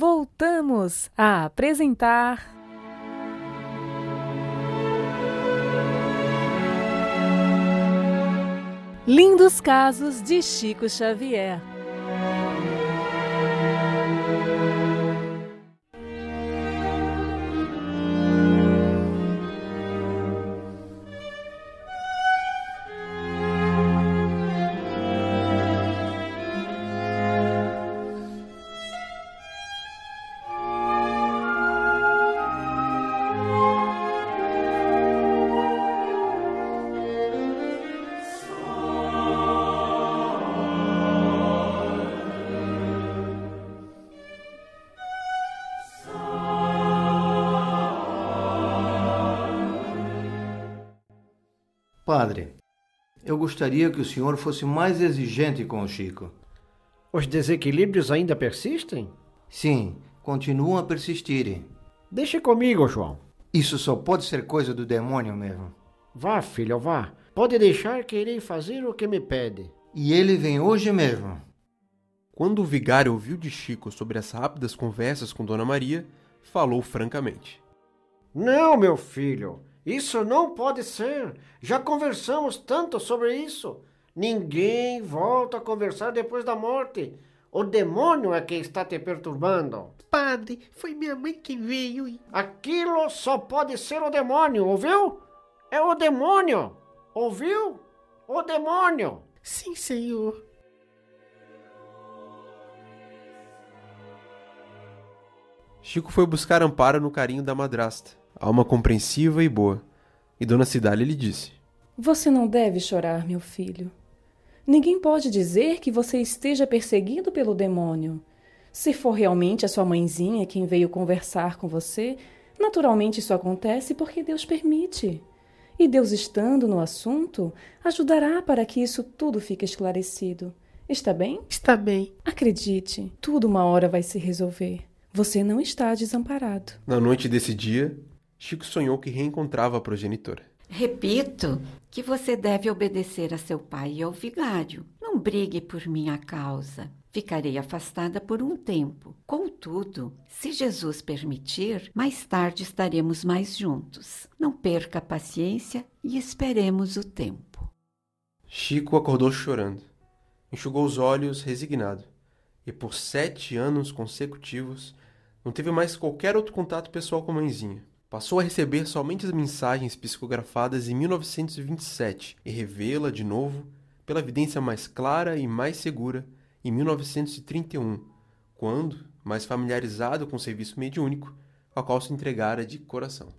voltamos a apresentar. Lindos casos de Chico Xavier. Padre, eu gostaria que o senhor fosse mais exigente com o Chico. Os desequilíbrios ainda persistem? Sim, continuam a persistirem. Deixe comigo, João. Isso só pode ser coisa do demônio mesmo. Vá, filho, vá. Pode deixar que irei fazer o que me pede. E ele vem hoje mesmo. Quando o vigário ouviu de Chico sobre as rápidas conversas com Dona Maria, falou francamente. Não, meu filho. Isso não pode ser. Já conversamos tanto sobre isso. Ninguém volta a conversar depois da morte. O demônio é quem está te perturbando. Padre, foi minha mãe que veio e. Aquilo só pode ser o demônio, ouviu? É o demônio. Ouviu? O demônio. Sim, senhor. Chico foi buscar amparo no carinho da madrasta alma compreensiva e boa. E Dona Cidália lhe disse: Você não deve chorar, meu filho. Ninguém pode dizer que você esteja perseguido pelo demônio. Se for realmente a sua mãezinha quem veio conversar com você, naturalmente isso acontece porque Deus permite. E Deus, estando no assunto, ajudará para que isso tudo fique esclarecido. Está bem? Está bem. Acredite, tudo uma hora vai se resolver. Você não está desamparado. Na noite desse dia, Chico sonhou que reencontrava a progenitora. Repito que você deve obedecer a seu pai e ao vigário. Não brigue por minha causa. Ficarei afastada por um tempo. Contudo, se Jesus permitir, mais tarde estaremos mais juntos. Não perca a paciência e esperemos o tempo. Chico acordou chorando, enxugou os olhos resignado, e por sete anos consecutivos não teve mais qualquer outro contato pessoal com a mãezinha. Passou a receber somente as mensagens psicografadas em 1927 e revê-la de novo pela evidência mais clara e mais segura em 1931, quando, mais familiarizado com o serviço mediúnico, ao qual se entregara de coração.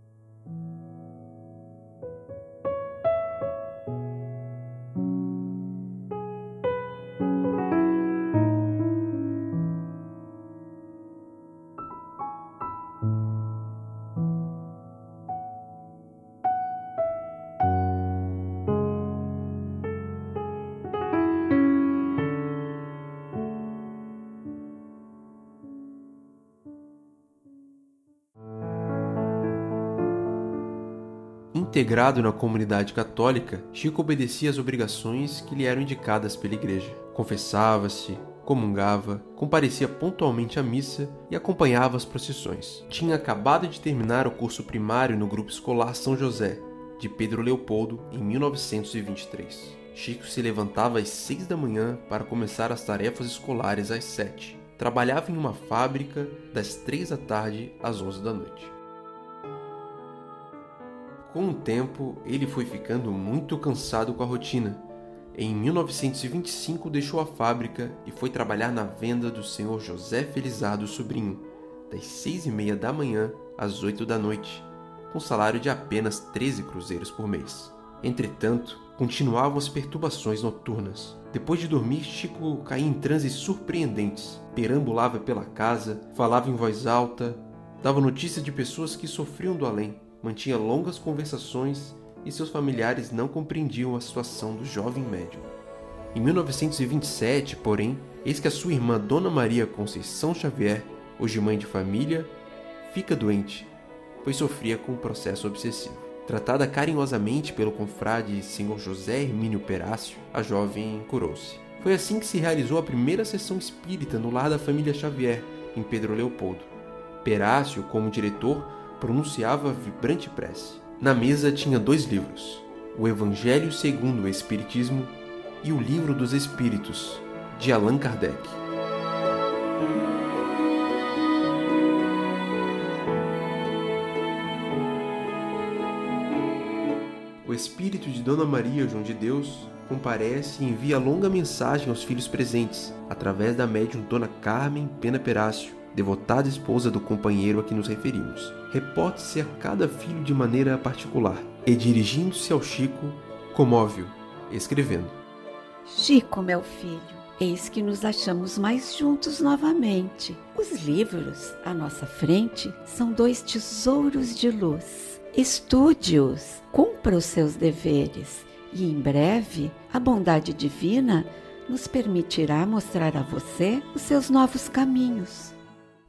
Integrado na comunidade católica, Chico obedecia às obrigações que lhe eram indicadas pela igreja. Confessava-se, comungava, comparecia pontualmente à missa e acompanhava as procissões. Tinha acabado de terminar o curso primário no grupo escolar São José, de Pedro Leopoldo, em 1923. Chico se levantava às seis da manhã para começar as tarefas escolares às sete. Trabalhava em uma fábrica das três da tarde às onze da noite. Com o tempo, ele foi ficando muito cansado com a rotina. Em 1925 deixou a fábrica e foi trabalhar na venda do senhor José Felizardo Sobrinho, das seis e meia da manhã às oito da noite, com salário de apenas 13 cruzeiros por mês. Entretanto, continuavam as perturbações noturnas. Depois de dormir, Chico caía em transes surpreendentes. Perambulava pela casa, falava em voz alta, dava notícia de pessoas que sofriam do além mantinha longas conversações e seus familiares não compreendiam a situação do jovem médium. Em 1927, porém, eis que a sua irmã Dona Maria Conceição Xavier, hoje mãe de família, fica doente, pois sofria com um processo obsessivo. Tratada carinhosamente pelo confrade Sr. José Hermínio Perácio, a jovem curou-se. Foi assim que se realizou a primeira sessão espírita no lar da família Xavier, em Pedro Leopoldo. Perácio, como diretor, pronunciava vibrante prece. Na mesa tinha dois livros: o Evangelho segundo o Espiritismo e o Livro dos Espíritos, de Allan Kardec. O espírito de Dona Maria João de Deus comparece e envia longa mensagem aos filhos presentes, através da médium Dona Carmen Pena Perácio, devotada esposa do companheiro a que nos referimos. Reporte-se a cada filho de maneira particular e, dirigindo-se ao Chico, comove-o, escrevendo: Chico, meu filho, eis que nos achamos mais juntos novamente. Os livros à nossa frente são dois tesouros de luz. Estude-os, cumpra os seus deveres e em breve a bondade divina nos permitirá mostrar a você os seus novos caminhos.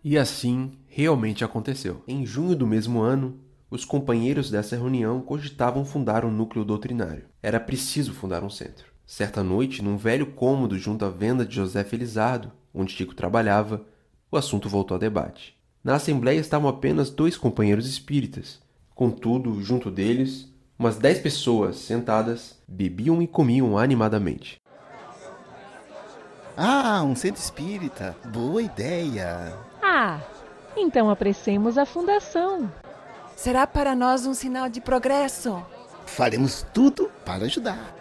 E assim realmente aconteceu. Em junho do mesmo ano, os companheiros dessa reunião cogitavam fundar um núcleo doutrinário. Era preciso fundar um centro. Certa noite, num velho cômodo junto à venda de José Felizardo, onde Chico trabalhava, o assunto voltou a debate. Na assembleia estavam apenas dois companheiros espíritas. Contudo, junto deles, umas dez pessoas sentadas bebiam e comiam animadamente. Ah, um centro espírita. Boa ideia. Ah, então apressemos a fundação. Será para nós um sinal de progresso. Faremos tudo para ajudar.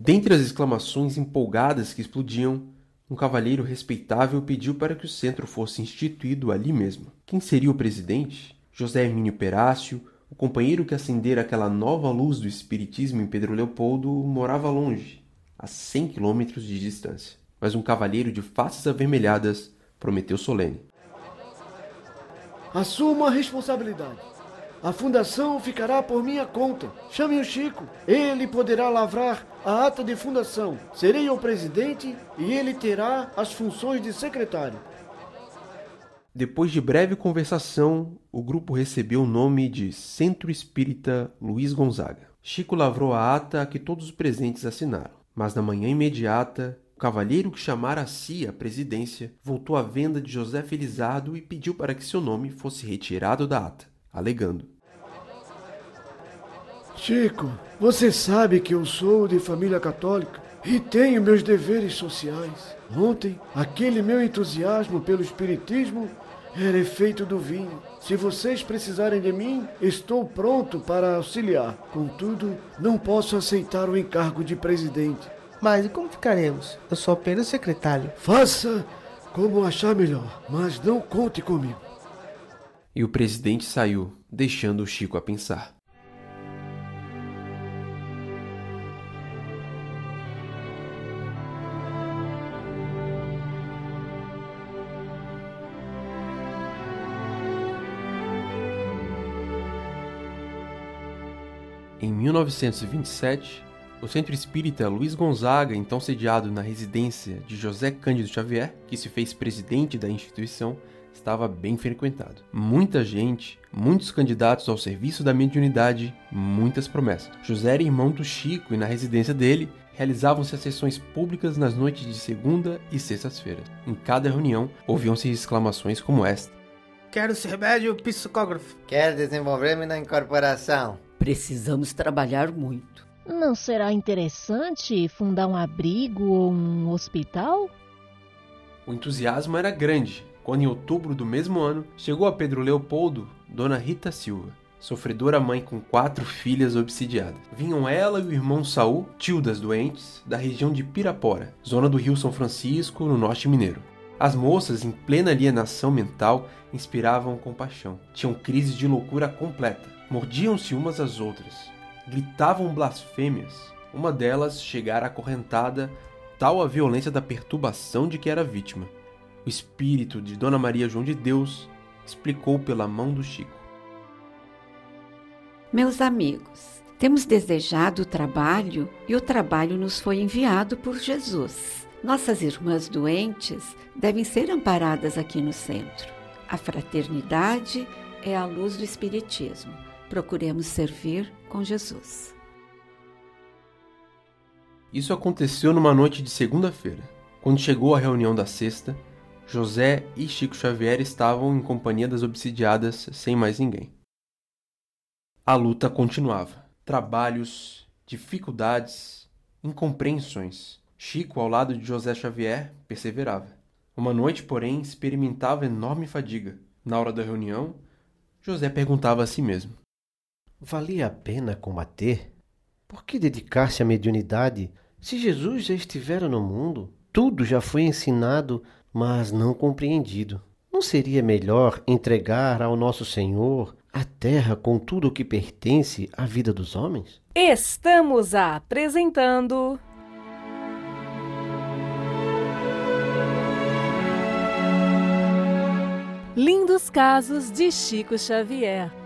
Dentre as exclamações empolgadas que explodiam, um cavalheiro respeitável pediu para que o centro fosse instituído ali mesmo. Quem seria o presidente? José Hermínio Perácio, o companheiro que acendera aquela nova luz do espiritismo em Pedro Leopoldo, morava longe, a cem quilômetros de distância. Mas um cavalheiro de faces avermelhadas prometeu solene. Assuma a responsabilidade. A fundação ficará por minha conta. Chame o Chico. Ele poderá lavrar a ata de fundação. Serei o presidente e ele terá as funções de secretário. Depois de breve conversação, o grupo recebeu o nome de Centro Espírita Luiz Gonzaga. Chico lavrou a ata que todos os presentes assinaram, mas na manhã imediata, o cavalheiro que chamara a si a presidência voltou à venda de José Felizardo e pediu para que seu nome fosse retirado da ata, alegando: Chico, você sabe que eu sou de família católica e tenho meus deveres sociais. Ontem, aquele meu entusiasmo pelo Espiritismo era efeito do vinho. Se vocês precisarem de mim, estou pronto para auxiliar. Contudo, não posso aceitar o encargo de presidente. Mas e como ficaremos? Eu sou apenas secretário. Faça como achar melhor, mas não conte comigo. E o presidente saiu, deixando o Chico a pensar. Em 1927, o Centro Espírita Luiz Gonzaga, então sediado na residência de José Cândido Xavier, que se fez presidente da instituição, estava bem frequentado. Muita gente, muitos candidatos ao serviço da mediunidade, muitas promessas. José era irmão do Chico e na residência dele realizavam-se as sessões públicas nas noites de segunda e sextas-feiras. Em cada reunião ouviam-se exclamações como esta: Quero esse remédio psicógrafo. Quero desenvolver-me na incorporação. Precisamos trabalhar muito. Não será interessante fundar um abrigo ou um hospital? O entusiasmo era grande quando, em outubro do mesmo ano, chegou a Pedro Leopoldo Dona Rita Silva, sofredora mãe com quatro filhas obsidiadas. Vinham ela e o irmão Saul, tio das doentes, da região de Pirapora, zona do Rio São Francisco, no norte mineiro. As moças, em plena alienação mental, inspiravam compaixão. Tinham crises de loucura completa. Mordiam-se umas às outras. Gritavam blasfêmias. Uma delas chegara acorrentada, tal a violência da perturbação de que era vítima. O espírito de Dona Maria João de Deus explicou pela mão do Chico. Meus amigos, temos desejado o trabalho e o trabalho nos foi enviado por Jesus. Nossas irmãs doentes devem ser amparadas aqui no centro. A fraternidade é a luz do Espiritismo. Procuremos servir com Jesus. Isso aconteceu numa noite de segunda-feira. Quando chegou a reunião da sexta, José e Chico Xavier estavam em companhia das obsidiadas sem mais ninguém. A luta continuava. Trabalhos, dificuldades, incompreensões. Chico, ao lado de José Xavier, perseverava. Uma noite, porém, experimentava enorme fadiga. Na hora da reunião, José perguntava a si mesmo: Valia a pena combater? Por que dedicar-se à mediunidade se Jesus já estivera no mundo? Tudo já foi ensinado, mas não compreendido. Não seria melhor entregar ao nosso Senhor a terra com tudo o que pertence à vida dos homens? Estamos apresentando. Lindos Casos de Chico Xavier